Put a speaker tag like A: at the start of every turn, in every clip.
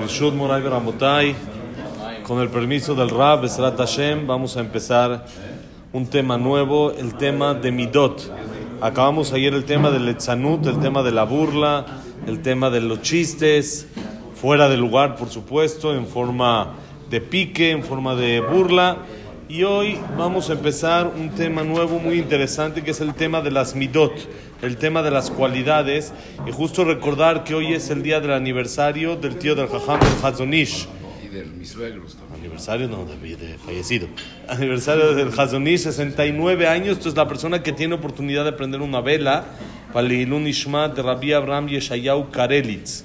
A: Bishud Moray Beramotai, con el permiso del Rab, Besrat Hashem, vamos a empezar un tema nuevo, el tema de Midot. Acabamos ayer el tema del Etzanut, el tema de la burla, el tema de los chistes, fuera de lugar, por supuesto, en forma de pique, en forma de burla. Y hoy vamos a empezar un tema nuevo muy interesante que es el tema de las midot, el tema de las cualidades. Y justo recordar que hoy es el día del aniversario del tío del Jajam, el Hazonish.
B: Y de mis suegros también.
A: Aniversario, no, de, de fallecido. Aniversario del Hazonish, 69 años. Entonces, la persona que tiene oportunidad de prender una vela, para el Ilun Ishmat de Rabbi Abraham Yeshayahu Karelitz,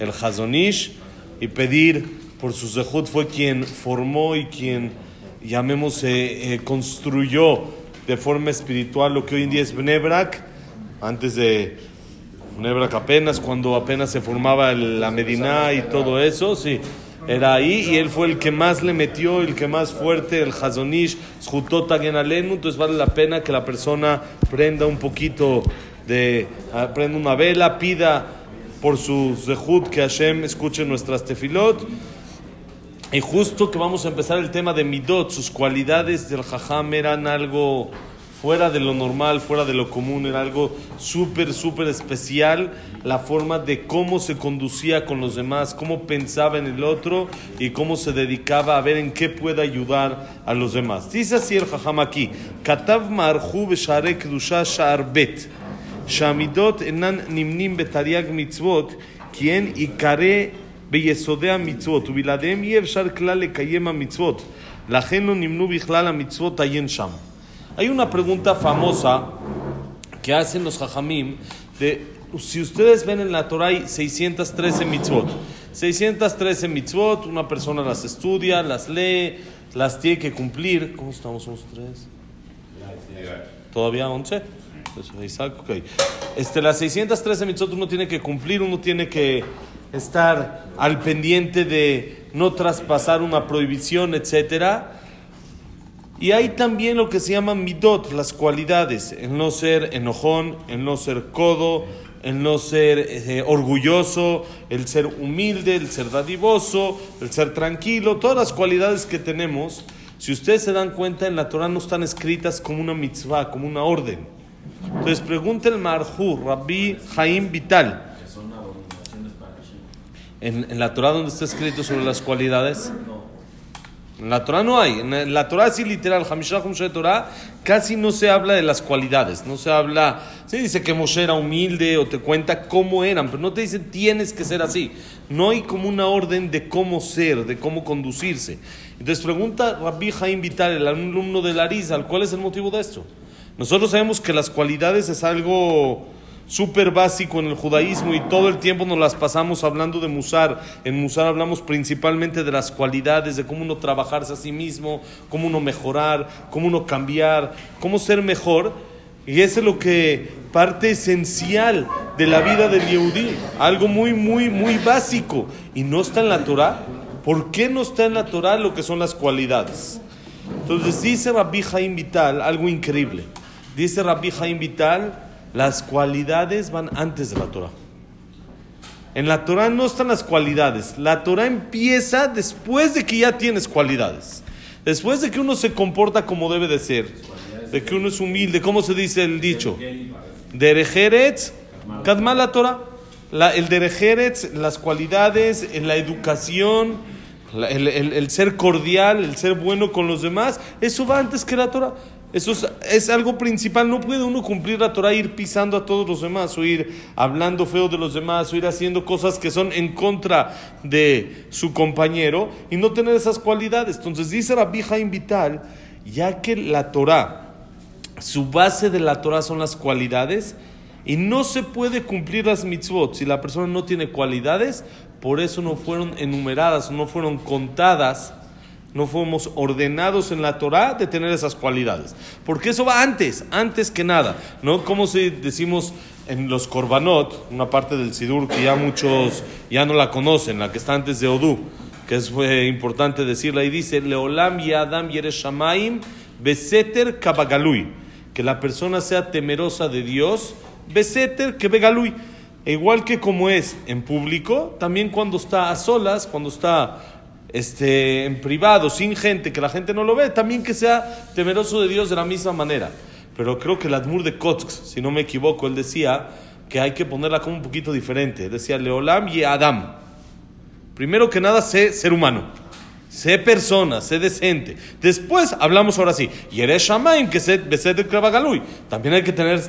A: el Hazonish, y pedir por su zehut, fue quien formó y quien llamemos, eh, eh, construyó de forma espiritual lo que hoy en día es Bnebrak, antes de Bnebrak apenas, cuando apenas se formaba la Medina y todo eso, sí, era ahí, y él fue el que más le metió, el que más fuerte, el Hazonish, Zhutota Alenu, entonces vale la pena que la persona prenda un poquito de, ah, prenda una vela, pida por su zehut que Hashem escuche nuestras tefilot, y justo que vamos a empezar el tema de Midot, sus cualidades del Jajam eran algo fuera de lo normal, fuera de lo común, era algo súper, súper especial, la forma de cómo se conducía con los demás, cómo pensaba en el otro y cómo se dedicaba a ver en qué puede ayudar a los demás. Dice así el Jajam aquí, Katav marhu b'share kedusha sha'ar bet, שהמידות אינן נמנים בתרי"ג מצוות, כי הן עיקרי ביסודי המצוות, ובלעדיהם אי אפשר כלל לקיים המצוות. לכן לא נמנו בכלל המצוות עיין שם. Hay una pregunta famosa que hacen los jajamim de si ustedes ven en la Torah hay 613 mitzvot. 613 mitzvot, una persona las estudia, las lee, las tiene que cumplir. ¿Cómo estamos? ¿Somos tres? ¿Todavía 11? Pues, Isaac, ok. Este, las 613 mitzvot uno tiene que cumplir, uno tiene que estar al pendiente de no traspasar una prohibición, etcétera. Y hay también lo que se llama midot, las cualidades, el no ser enojón, el no ser codo, el no ser eh, orgulloso, el ser humilde, el ser dadivoso, el ser tranquilo, todas las cualidades que tenemos, si ustedes se dan cuenta, en la Torah no están escritas como una mitzvah, como una orden. Entonces pregunta el Marjú, Rabbi Jaim Vital. En, en la Torah donde está escrito sobre las cualidades. En la Torah no hay. En la Torah sí literal, Hamishah de Torah, casi no se habla de las cualidades. No se habla, se dice que Moshe era humilde o te cuenta cómo eran, pero no te dice tienes que ser así. No hay como una orden de cómo ser, de cómo conducirse. Entonces pregunta Rabbi Jaim Vital, el alumno de Larizal, ¿cuál es el motivo de esto? Nosotros sabemos que las cualidades es algo súper básico en el judaísmo y todo el tiempo nos las pasamos hablando de Musar. En Musar hablamos principalmente de las cualidades, de cómo uno trabajarse a sí mismo, cómo uno mejorar, cómo uno cambiar, cómo ser mejor. Y eso es lo que parte esencial de la vida del Yehudí, algo muy, muy, muy básico. Y no está en la Torah. ¿Por qué no está en la Torah lo que son las cualidades? Entonces dice Rabbi Jaim Vital algo increíble. Dice Rabbi Jaim Vital, las cualidades van antes de la Torah. En la Torah no están las cualidades. La Torah empieza después de que ya tienes cualidades. Después de que uno se comporta como debe de ser. De que uno es humilde. ¿Cómo se dice el dicho? Derejeretz, Kadma la Torah. El Derejeretz, las cualidades, la educación, el- el ser cordial, el ser bueno con los demás, eso va antes que la Torah. Eso es, algo principal. No puede uno cumplir la Torah, ir pisando a todos los demás, o ir hablando feo de los demás, o ir haciendo cosas que son en contra de su compañero y no tener esas cualidades. Entonces dice Rabbi Jaim Vital, ya que la Torah, su base de la Torah son las cualidades, y no se puede cumplir las mitzvot si la persona no tiene cualidades, por eso no fueron enumeradas, no fueron contadas, no fuimos ordenados en la Torah de tener esas cualidades. Porque eso va antes, antes que nada. ¿No? Como si decimos en los Korbanot, una parte del Sidur que ya muchos ya no la conocen, la que está antes de Odú, que es eh, importante decirla, y dice, Leolam y Adam Shamaim Beseter Kabagalui, que la persona sea temerosa de Dios, Beseter que Begalui. E igual que como es en público, también cuando está a solas, cuando está este, en privado, sin gente, que la gente no lo ve, también que sea temeroso de Dios de la misma manera. Pero creo que el Admur de Kotsk, si no me equivoco, él decía que hay que ponerla como un poquito diferente. Decía Leolam y Adam. Primero que nada, sé ser humano. Sé persona, sé decente. Después hablamos ahora sí. Y eres que sé de Kravagalui. También hay que, tener,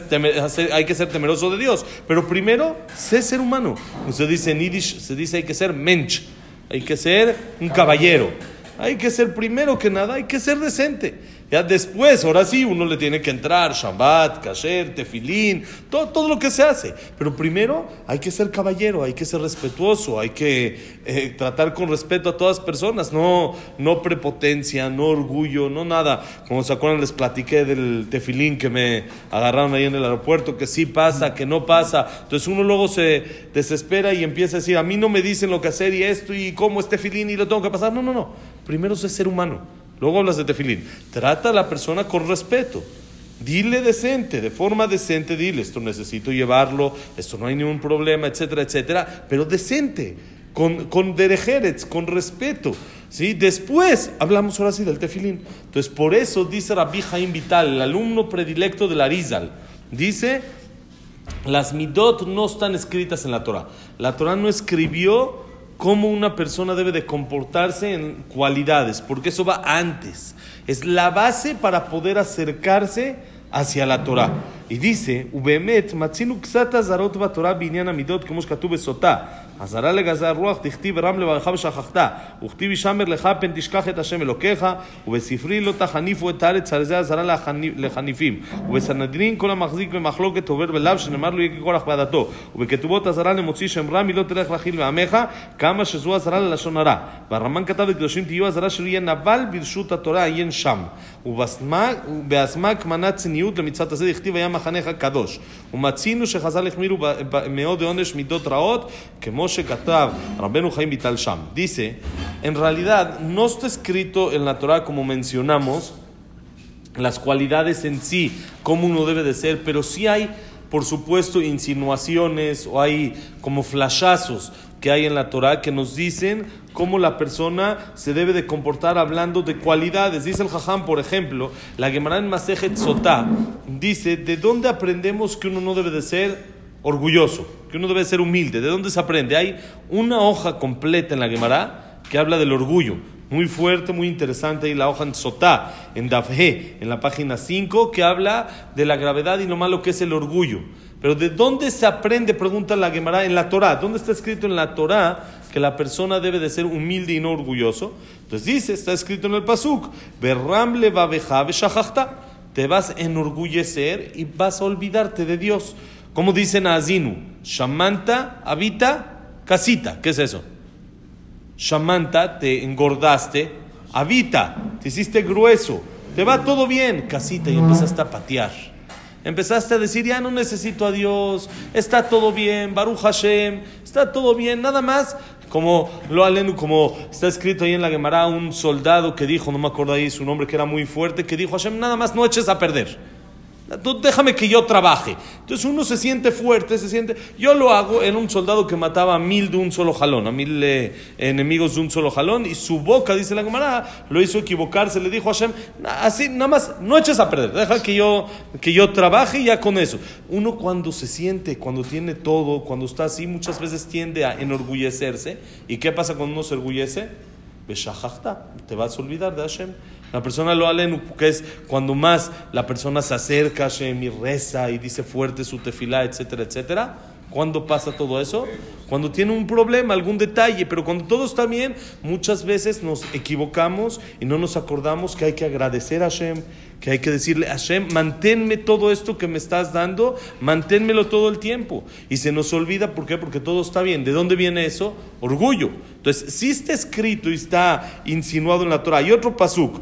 A: hay que ser temeroso de Dios. Pero primero, sé ser humano. Se dice en Yiddish, se dice hay que ser mensch. Hay que ser un caballero. Hay que ser primero que nada, hay que ser decente. Ya después, ahora sí, uno le tiene que entrar, Shabbat, Kasher, Tefilín, todo, todo lo que se hace. Pero primero hay que ser caballero, hay que ser respetuoso, hay que eh, tratar con respeto a todas las personas, no, no prepotencia, no orgullo, no nada. Como se acuerdan, les platiqué del Tefilín que me agarraron ahí en el aeropuerto, que sí pasa, que no pasa. Entonces uno luego se desespera y empieza a decir, a mí no me dicen lo que hacer y esto y cómo es Tefilín y lo tengo que pasar. No, no, no. Primero es ser humano. Luego hablas de tefilín. Trata a la persona con respeto. Dile decente, de forma decente, dile, esto necesito llevarlo, esto no hay ningún problema, etcétera, etcétera, pero decente, con, con derejerets, con respeto. ¿sí? Después hablamos ahora sí del tefilín. Entonces, por eso dice Rabbi Jaim Vital, el alumno predilecto de la Arizal, dice, las midot no están escritas en la Torah. La Torah no escribió cómo una persona debe de comportarse en cualidades, porque eso va antes. Es la base para poder acercarse hacia la Torah. Y dice, Ubemet, Matzinu Zarot Torah Binyan Amidot, como es בסוטה. אזהרה לגזר רוח, תכתיב רם לברך ושכחת. וכתיב ישמר לך פן תשכח את השם אלוקיך, ובספרי לא תחניפו את הארץ, על זה אזהרה לחניפים. ובסנהדרין כל המחזיק במחלוקת עובר בלאו, שנאמר לו יהיה כורח בעדתו. ובכתובות אזהרה למוציא שם רע, מלא תלך להכיל בעמך, כמה שזו אזהרה ללשון הרע. והרמב"ן כתב בקדושים תהיו אזהרה שלא יהיה נבל ברשות התורה, עיין שם. ובאסמק מנה צניעות למצוות הזה, דכתיב היה מחנך קדוש. ומצינו שחז"ל החמירו מאוד בעונש מידות רעות, כמו Moshe Katav, Rabbenu Haim Vital Sham, dice, en realidad no está escrito en la Torah como mencionamos las cualidades en sí, cómo uno debe de ser, pero sí hay, por supuesto, insinuaciones o hay como flashazos que hay en la Torah que nos dicen cómo la persona se debe de comportar hablando de cualidades. Dice el Jajam, por ejemplo, la Gemara en Masejet dice, ¿de dónde aprendemos que uno no debe de ser orgulloso? Que uno debe ser humilde. ¿De dónde se aprende? Hay una hoja completa en la Gemara que habla del orgullo. Muy fuerte, muy interesante, y la hoja en Sotá, en Dafhe, en la página 5, que habla de la gravedad y lo malo que es el orgullo. Pero ¿de dónde se aprende? Pregunta la Gemara en la Torah. ¿Dónde está escrito en la Torah que la persona debe de ser humilde y no orgulloso? Entonces dice, está escrito en el Pasuk, Berramle Te vas a enorgullecer y vas a olvidarte de Dios. Como dice Nazinu, Shamanta habita casita. ¿Qué es eso? Shamanta, te engordaste, habita, te hiciste grueso, te va todo bien, casita, y empezaste a patear Empezaste a decir, ya no necesito a Dios, está todo bien, Baruch Hashem, está todo bien, nada más. Como lo alenu, como está escrito ahí en la Gemara, un soldado que dijo, no me acuerdo ahí su nombre, que era muy fuerte, que dijo, Hashem, nada más no eches a perder déjame que yo trabaje. Entonces uno se siente fuerte, se siente... Yo lo hago en un soldado que mataba a mil de un solo jalón, a mil eh, enemigos de un solo jalón, y su boca, dice la camarada, lo hizo equivocarse, le dijo a Hashem, así, nada más, no eches a perder, deja que yo, que yo trabaje ya con eso. Uno cuando se siente, cuando tiene todo, cuando está así, muchas veces tiende a enorgullecerse. ¿Y qué pasa cuando uno se orgullece? te vas a olvidar de Hashem. La persona lo alenu, que es cuando más la persona se acerca a Hashem y reza y dice fuerte su tefilá, etcétera, etcétera. ¿Cuándo pasa todo eso? Cuando tiene un problema, algún detalle, pero cuando todo está bien, muchas veces nos equivocamos y no nos acordamos que hay que agradecer a Hashem, que hay que decirle, Hashem, manténme todo esto que me estás dando, manténmelo todo el tiempo. Y se nos olvida, ¿por qué? Porque todo está bien. ¿De dónde viene eso? Orgullo. Entonces, si está escrito y está insinuado en la Torah, hay otro pasuk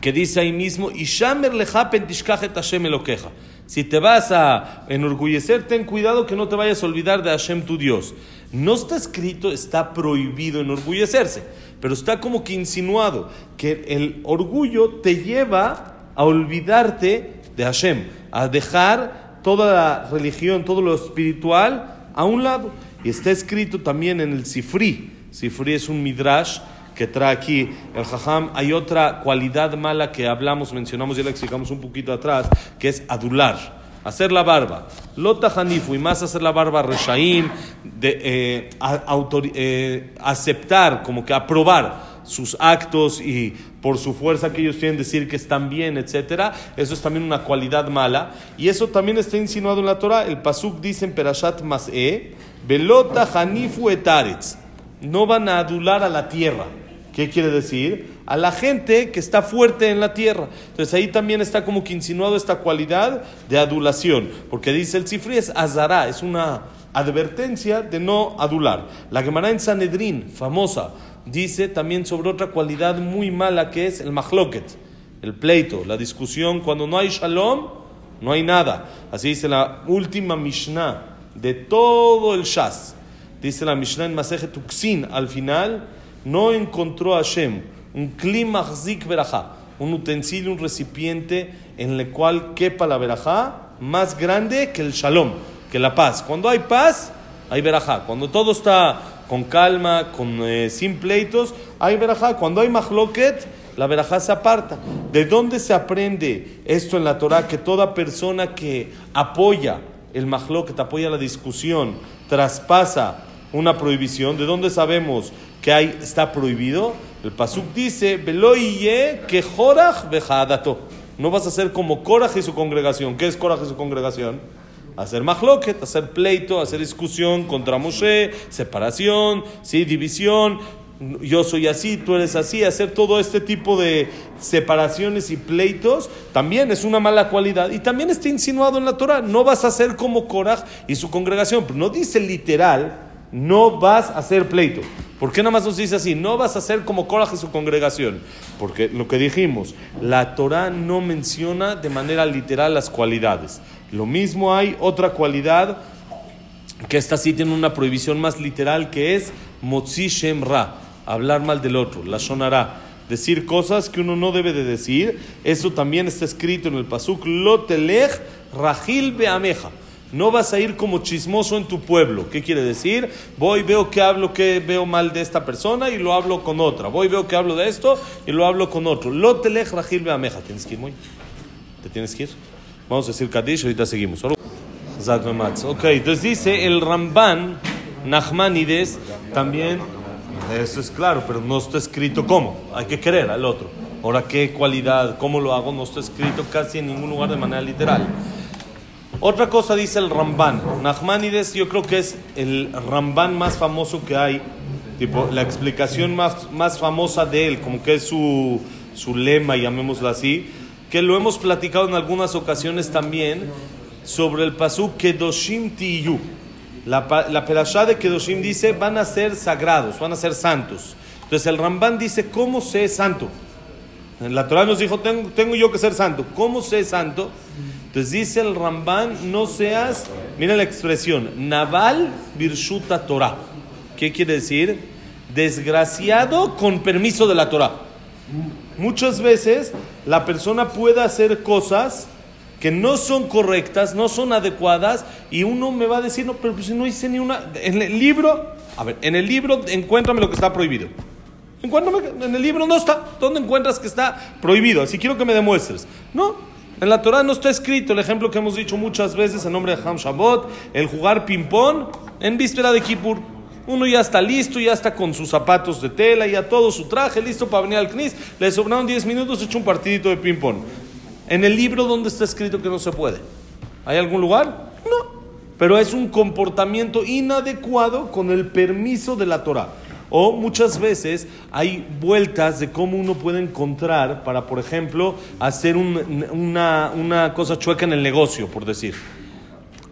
A: que dice ahí mismo, Ishamer lejapen tishkachet Hashem elokeja. Si te vas a enorgullecer, ten cuidado que no te vayas a olvidar de Hashem tu Dios. No está escrito, está prohibido enorgullecerse, pero está como que insinuado que el orgullo te lleva a olvidarte de Hashem, a dejar toda la religión, todo lo espiritual a un lado. Y está escrito también en el Sifri. Sifri es un midrash que trae aquí el jajam. Hay otra cualidad mala que hablamos, mencionamos, ya la explicamos un poquito atrás, que es adular. Hacer la barba. Lota Hanifu y más hacer la barba reshaim, de, eh, autor- eh, aceptar, como que aprobar sus actos y por su fuerza que ellos tienen decir que están bien, etcétera, eso es también una cualidad mala y eso también está insinuado en la Torah. El pasuk dice en Perashat Mas'e, Belota Hanifu etaretz. No van a adular a la tierra. ¿Qué quiere decir? A la gente que está fuerte en la tierra. Entonces ahí también está como que insinuado esta cualidad de adulación, porque dice el Sifri es azará, es una advertencia de no adular. La Gemara en Sanedrín, famosa, dice también sobre otra cualidad muy mala que es el mahloket, el pleito, la discusión. Cuando no hay shalom, no hay nada. Así dice la última Mishnah de todo el Shas. Dice la Mishnah en Masejet Uksin, al final, no encontró a Hashem un klima zik verajá, un utensilio, un recipiente en el cual quepa la verajá más grande que el shalom, que la paz. Cuando hay paz, hay verajá. Cuando todo está con calma, con, eh, sin pleitos, hay verajá. Cuando hay mahloket, la verajá se aparta. ¿De dónde se aprende esto en la Torah? Que toda persona que apoya el mahloket, apoya la discusión, traspasa una prohibición. ¿De dónde sabemos que hay, está prohibido? El pasuk dice, "Veloye que jorach bejadato". No vas a ser como Korach y su congregación. ¿Qué es Korach y su congregación? Hacer mahloket, hacer pleito, hacer discusión contra Moshe, separación, ¿sí? división. Yo soy así, tú eres así. Hacer todo este tipo de separaciones y pleitos también es una mala cualidad. Y también está insinuado en la Torah. No vas a ser como Korach y su congregación. Pero no dice literal, no vas a hacer pleito. ¿Por qué nada más nos dice así? No vas a ser como y su congregación. Porque lo que dijimos, la Torah no menciona de manera literal las cualidades. Lo mismo hay otra cualidad que esta sí tiene una prohibición más literal que es Motzi Shem Ra, hablar mal del otro, la Shonara, decir cosas que uno no debe de decir. Eso también está escrito en el Pasuk, Lo telech Rahil Beameja. No vas a ir como chismoso en tu pueblo. ¿Qué quiere decir? Voy, veo que hablo, que veo mal de esta persona y lo hablo con otra. Voy, veo que hablo de esto y lo hablo con otro. Lo telech Rahil Beameja. ¿Tienes que ir, muy? ¿Te tienes que ir? Vamos a decir Kadish, ahorita seguimos. Ok, entonces dice el Ramban Nachmanides también, eso es claro, pero no está escrito cómo. Hay que querer al otro. Ahora, ¿qué cualidad? ¿Cómo lo hago? No está escrito casi en ningún lugar de manera literal. Otra cosa dice el Ramban. Nachmanides yo creo que es el Ramban más famoso que hay. Tipo, la explicación más, más famosa de él, como que es su, su lema, llamémoslo así, que lo hemos platicado en algunas ocasiones también, sobre el pasú Kedoshim Tiyu. La, la perashá de Kedoshim dice, van a ser sagrados, van a ser santos. Entonces el Ramban dice, ¿cómo sé santo? La Torah nos dijo, tengo, tengo yo que ser santo. ¿Cómo sé santo? Entonces dice el Ramban, no seas, mira la expresión, Naval Birshuta Torah. ¿Qué quiere decir? Desgraciado con permiso de la Torah. Muchas veces la persona puede hacer cosas que no son correctas, no son adecuadas, y uno me va a decir, no, pero pues si no hice ni una. En el libro, a ver, en el libro encuéntrame lo que está prohibido. Encuéntrame, en el libro no está. ¿Dónde encuentras que está prohibido? Así quiero que me demuestres. No, en la Torah no está escrito el ejemplo que hemos dicho muchas veces en nombre de Ham Shabbat, el jugar ping-pong en víspera de Kippur. Uno ya está listo, ya está con sus zapatos de tela, ya todo su traje listo para venir al CNIS. Le sobraron 10 minutos, hecho un partidito de ping-pong. En el libro, ¿dónde está escrito que no se puede? ¿Hay algún lugar? No. Pero es un comportamiento inadecuado con el permiso de la Torah. O muchas veces hay vueltas de cómo uno puede encontrar para, por ejemplo, hacer un- una, una cosa chueca en el negocio, por decir.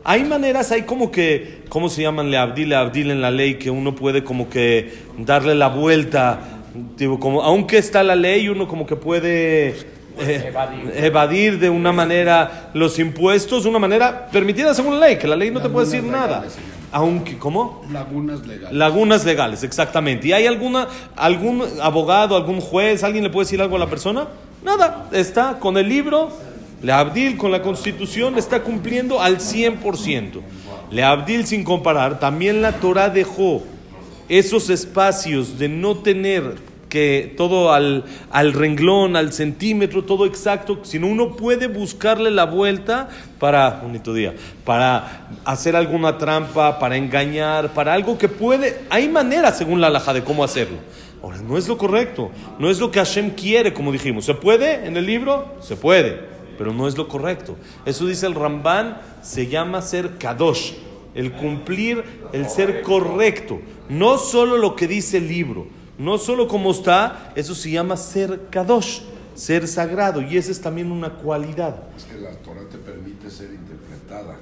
A: Hay maneras, hay como que, ¿cómo se llaman? Leabdil, leabdil en la ley, que uno puede como que darle la vuelta. Digo, como, aunque está la ley, uno como que puede eh, evadir. de una manera los impuestos, de una manera permitida según la ley, que la ley no te puede decir nada. Aunque, ¿cómo?
B: Lagunas legales.
A: Lagunas legales, exactamente. ¿Y hay alguna, algún abogado, algún juez, alguien le puede decir algo a la persona? Nada, está con el libro, Le Abdil con la constitución está cumpliendo al 100%. Le Abdil sin comparar, también la Torah dejó esos espacios de no tener que todo al, al, renglón, al centímetro, todo exacto, sino uno puede buscarle la vuelta para, bonito día, para hacer alguna trampa, para engañar, para algo que puede, hay maneras según la alhaja de cómo hacerlo. Ahora, no es lo correcto, no es lo que Hashem quiere, como dijimos. ¿Se puede en el libro? Se puede, pero no es lo correcto. Eso dice el Ramban, se llama ser kadosh, el cumplir, el ser correcto, no solo lo que dice el libro no solo como está, eso se llama ser kadosh, ser sagrado, y esa es también una cualidad.
B: Es que la Torah te permite ser interpretada.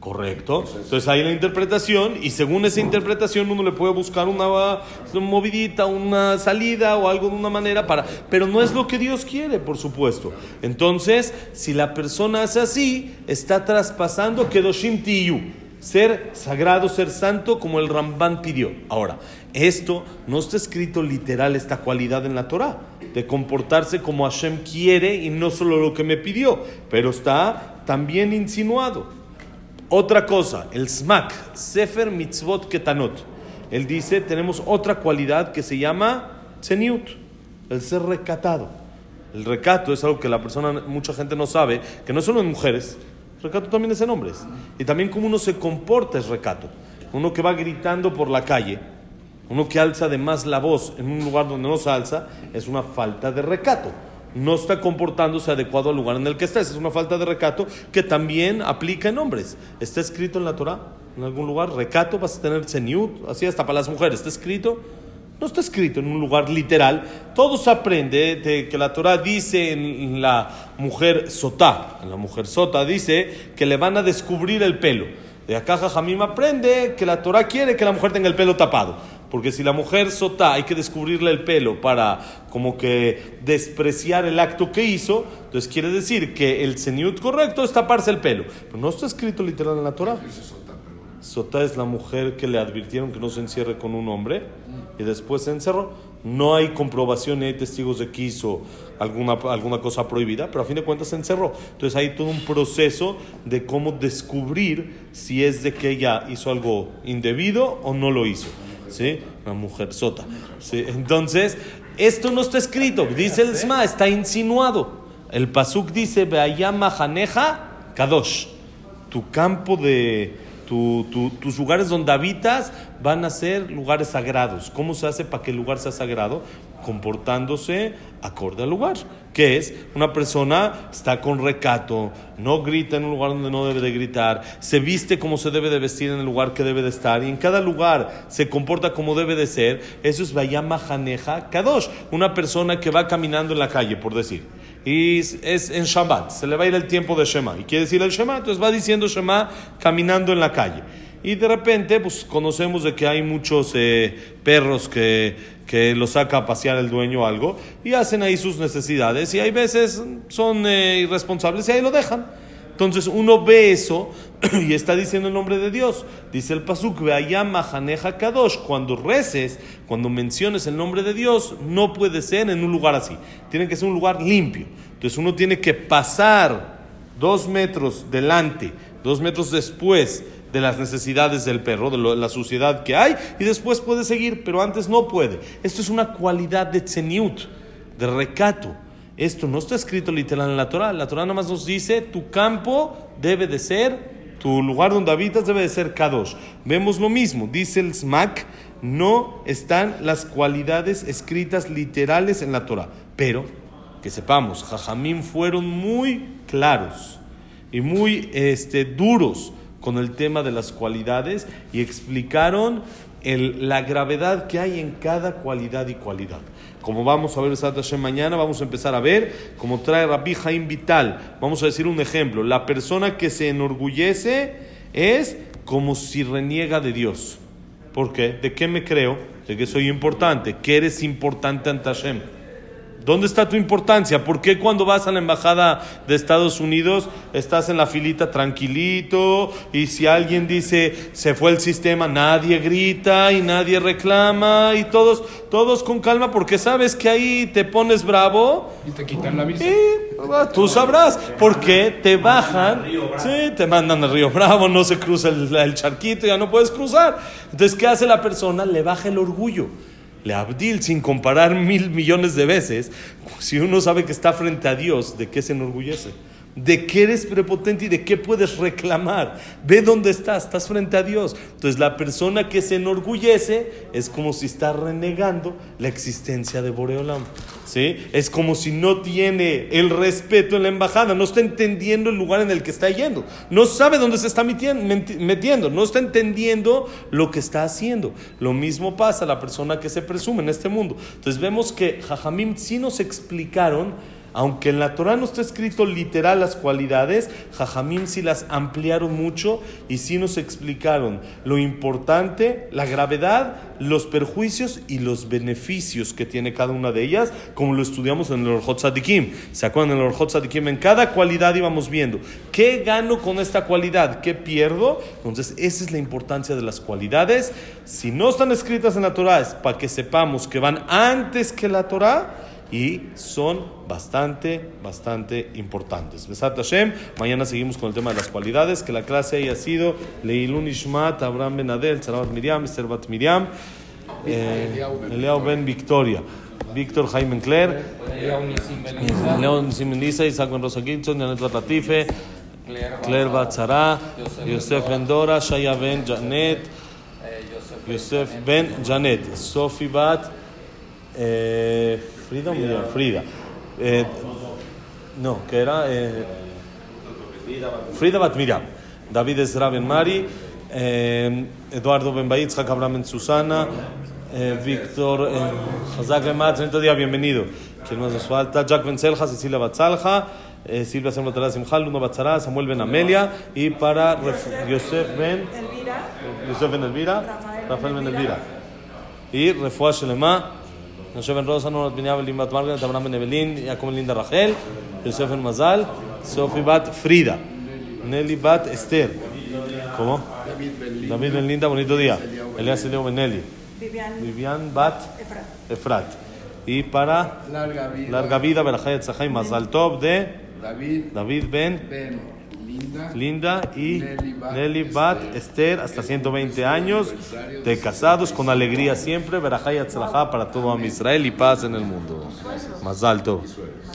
A: Correcto. Entonces hay la interpretación y según esa interpretación uno le puede buscar una, una, movidita, una salida o algo de una manera para... Pero no es lo que Dios quiere, por supuesto. Entonces, si la persona hace así, está traspasando Kedoshim Tiyu ser sagrado, ser santo, como el Ramban pidió. Ahora, esto no está escrito literal, esta cualidad en la Torah, de comportarse como Hashem quiere y no solo lo que me pidió, pero está también insinuado. Otra cosa, el Smak, Sefer Mitzvot Ketanot. Él dice, tenemos otra cualidad que se llama Tzeniut, el ser recatado. El recato es algo que la persona, mucha gente no sabe, que no solo en mujeres, Recato también es en hombres. Y también como uno se comporta es recato. Uno que va gritando por la calle, uno que alza de más la voz en un lugar donde no se alza, es una falta de recato. No está comportándose adecuado al lugar en el que está. Es una falta de recato que también aplica en hombres. Está escrito en la Torah, en algún lugar, recato, vas a tener seniut, así hasta para las mujeres. Está escrito no está escrito en un lugar literal. Todo se aprende de que la Torah dice en la mujer sotá, en la mujer sota dice que le van a descubrir el pelo. De acá Jajamim aprende que la Torah quiere que la mujer tenga el pelo tapado. Porque si la mujer sotá hay que descubrirle el pelo para como que despreciar el acto que hizo, entonces quiere decir que el seniut correcto es taparse el pelo. Pero no está escrito literal en la Torah. Sotá es la mujer que le advirtieron que no se encierre con un hombre y después se encerró. No hay comprobación ni hay testigos de que hizo alguna, alguna cosa prohibida, pero a fin de cuentas se encerró. Entonces hay todo un proceso de cómo descubrir si es de que ella hizo algo indebido o no lo hizo. Una mujer sota. ¿Sí? Entonces, esto no está escrito, dice el Sma, está insinuado. El Pasuk dice, Beayama Haneja Kadosh. Tu campo de, tus lugares donde habitas van a ser lugares sagrados. ¿Cómo se hace para que el lugar sea sagrado? Comportándose acorde al lugar. Que es, una persona está con recato, no grita en un lugar donde no debe de gritar, se viste como se debe de vestir en el lugar que debe de estar y en cada lugar se comporta como debe de ser. Eso es Vayama Haneja Kadosh. Una persona que va caminando en la calle, por decir y es en Shabbat, se le va a ir el tiempo de Shema. Y quiere decir el Shema, entonces va diciendo Shema caminando en la calle. Y de repente, pues conocemos de que hay muchos eh, perros que, que los saca a pasear el dueño o algo y hacen ahí sus necesidades. Y hay veces son eh, irresponsables y ahí lo dejan. Entonces uno ve eso y está diciendo el nombre de Dios. Dice el Pasuk, Mahaneja Kadosh. Cuando reces, cuando menciones el nombre de Dios, no puede ser en un lugar así. Tiene que ser un lugar limpio. Entonces uno tiene que pasar dos metros delante, dos metros después de las necesidades del perro, de, la suciedad que hay, y después puede seguir, pero antes no puede. Esto es una cualidad de tzeniut, de recato. Esto no está escrito literal en la Torah. La Torah nada más nos dice, tu campo debe de ser, tu lugar donde habitas debe de ser Kadosh. Vemos lo mismo, dice el Smak, no están las cualidades escritas literales en la Torah. Pero, que sepamos, Jajamín fueron muy claros y muy este, duros con el tema de las cualidades y explicaron la gravedad que hay en cada cualidad y cualidad. Como vamos a ver Hashem mañana, vamos a empezar a ver, como trae Rabbi Jaim Vital, vamos a decir un ejemplo, la persona que se enorgullece es como si reniega de Dios. ¿Por qué? ¿De qué me creo? De que soy importante, que eres importante ante. ¿Dónde está tu importancia? ¿Por qué cuando vas a la embajada de Estados Unidos estás en la filita tranquilito y si alguien dice se fue el sistema, nadie grita y nadie reclama y todos, todos con calma porque sabes que ahí te pones bravo
C: Y te quitan la visa.
A: y ah, tú sabrás porque te bajan, sí, te mandan al río Bravo, no se cruza el, el charquito, ya no puedes cruzar. Entonces, ¿qué hace la persona? Le baja el orgullo. Le abdil sin comparar mil millones de veces. Si uno sabe que está frente a Dios, ¿de qué se enorgullece? ¿De qué eres prepotente y de qué puedes reclamar? Ve dónde estás, estás frente a Dios. Entonces la persona que se enorgullece es como si está renegando la existencia de Boreolam. ¿Sí? Es como si no tiene el respeto en la embajada, no está entendiendo el lugar en el que está yendo, no sabe dónde se está metien- meti- metiendo, no está entendiendo lo que está haciendo. Lo mismo pasa a la persona que se presume en este mundo. Entonces vemos que Jajamim sí nos explicaron aunque en la Torah no está escrito literal las cualidades, Jajamim sí las ampliaron mucho y sí nos explicaron lo importante, la gravedad, los perjuicios y los beneficios que tiene cada una de ellas, como lo estudiamos en el Orjot Sadikim. ¿Se acuerdan en el Orjot Sadikim? En cada cualidad íbamos viendo, ¿qué gano con esta cualidad? ¿Qué pierdo? Entonces, esa es la importancia de las cualidades. Si no están escritas en la Torah, es para que sepamos que van antes que la Torah y son bastante, bastante importantes. Besat Hashem, mañana seguimos con el tema de las cualidades, que la clase haya sido Leilun Ishmat, Abraham Ben Adel, Sarabat Miriam, Esther Bat Miriam, eh, Eliao Ben Victoria, Víctor Jaime Claire,
C: León
A: Simenisa, Isaac Ben Rosa Gilson, Janet Latife, Claire Bat Zara, Yosef Ben Dora, Shaya Ben Janet,
C: eh, Joseph
A: Yosef Ben Janet, Sofi Bat eh, Frida o Miriam? Frida. Eh, no, que era eh, Frida Bat Miriam. David Ezra Ben Mari, eh, Eduardo Ben Baitz, Abraham Ben Susana, eh, Víctor Hazak Ben Matz, en día, bienvenido. ¿Quién más nos falta? Jack Ben Selja, Cecilia Batzalja, eh, Silvia Sembatara Simjal, Luna Batzara, Samuel Ben Amelia y para Yosef Ben
D: Elvira,
A: Yosef Ben Elvira,
D: Rafael
A: Rafael Ben Elvira. Y Refuah Shelema, Yosef Ben Rosa, Nora Biniab, Elim Bat Margaret, Abraham Ben Evelyn, Jacob Linda Rachel, Yosef Ben Mazal, Sofi Bat Frida, Nelly Bat Esther. ¿Cómo?
B: David Ben
A: Linda, bonito día. Elias Elio Ben Nelly.
D: Vivian
A: Bat
D: Efra,
A: Efrat. Y para
B: Larga vida.
A: Berajayat Zahai Mazal Tov de
B: David
A: David Ben
B: Linda.
A: Linda y
B: Nelly Bat
A: Nelly Bat Esther, hasta 120 años de casados, con alegría siempre. Verajá y para todo Am Israel y paz en el mundo. Más alto.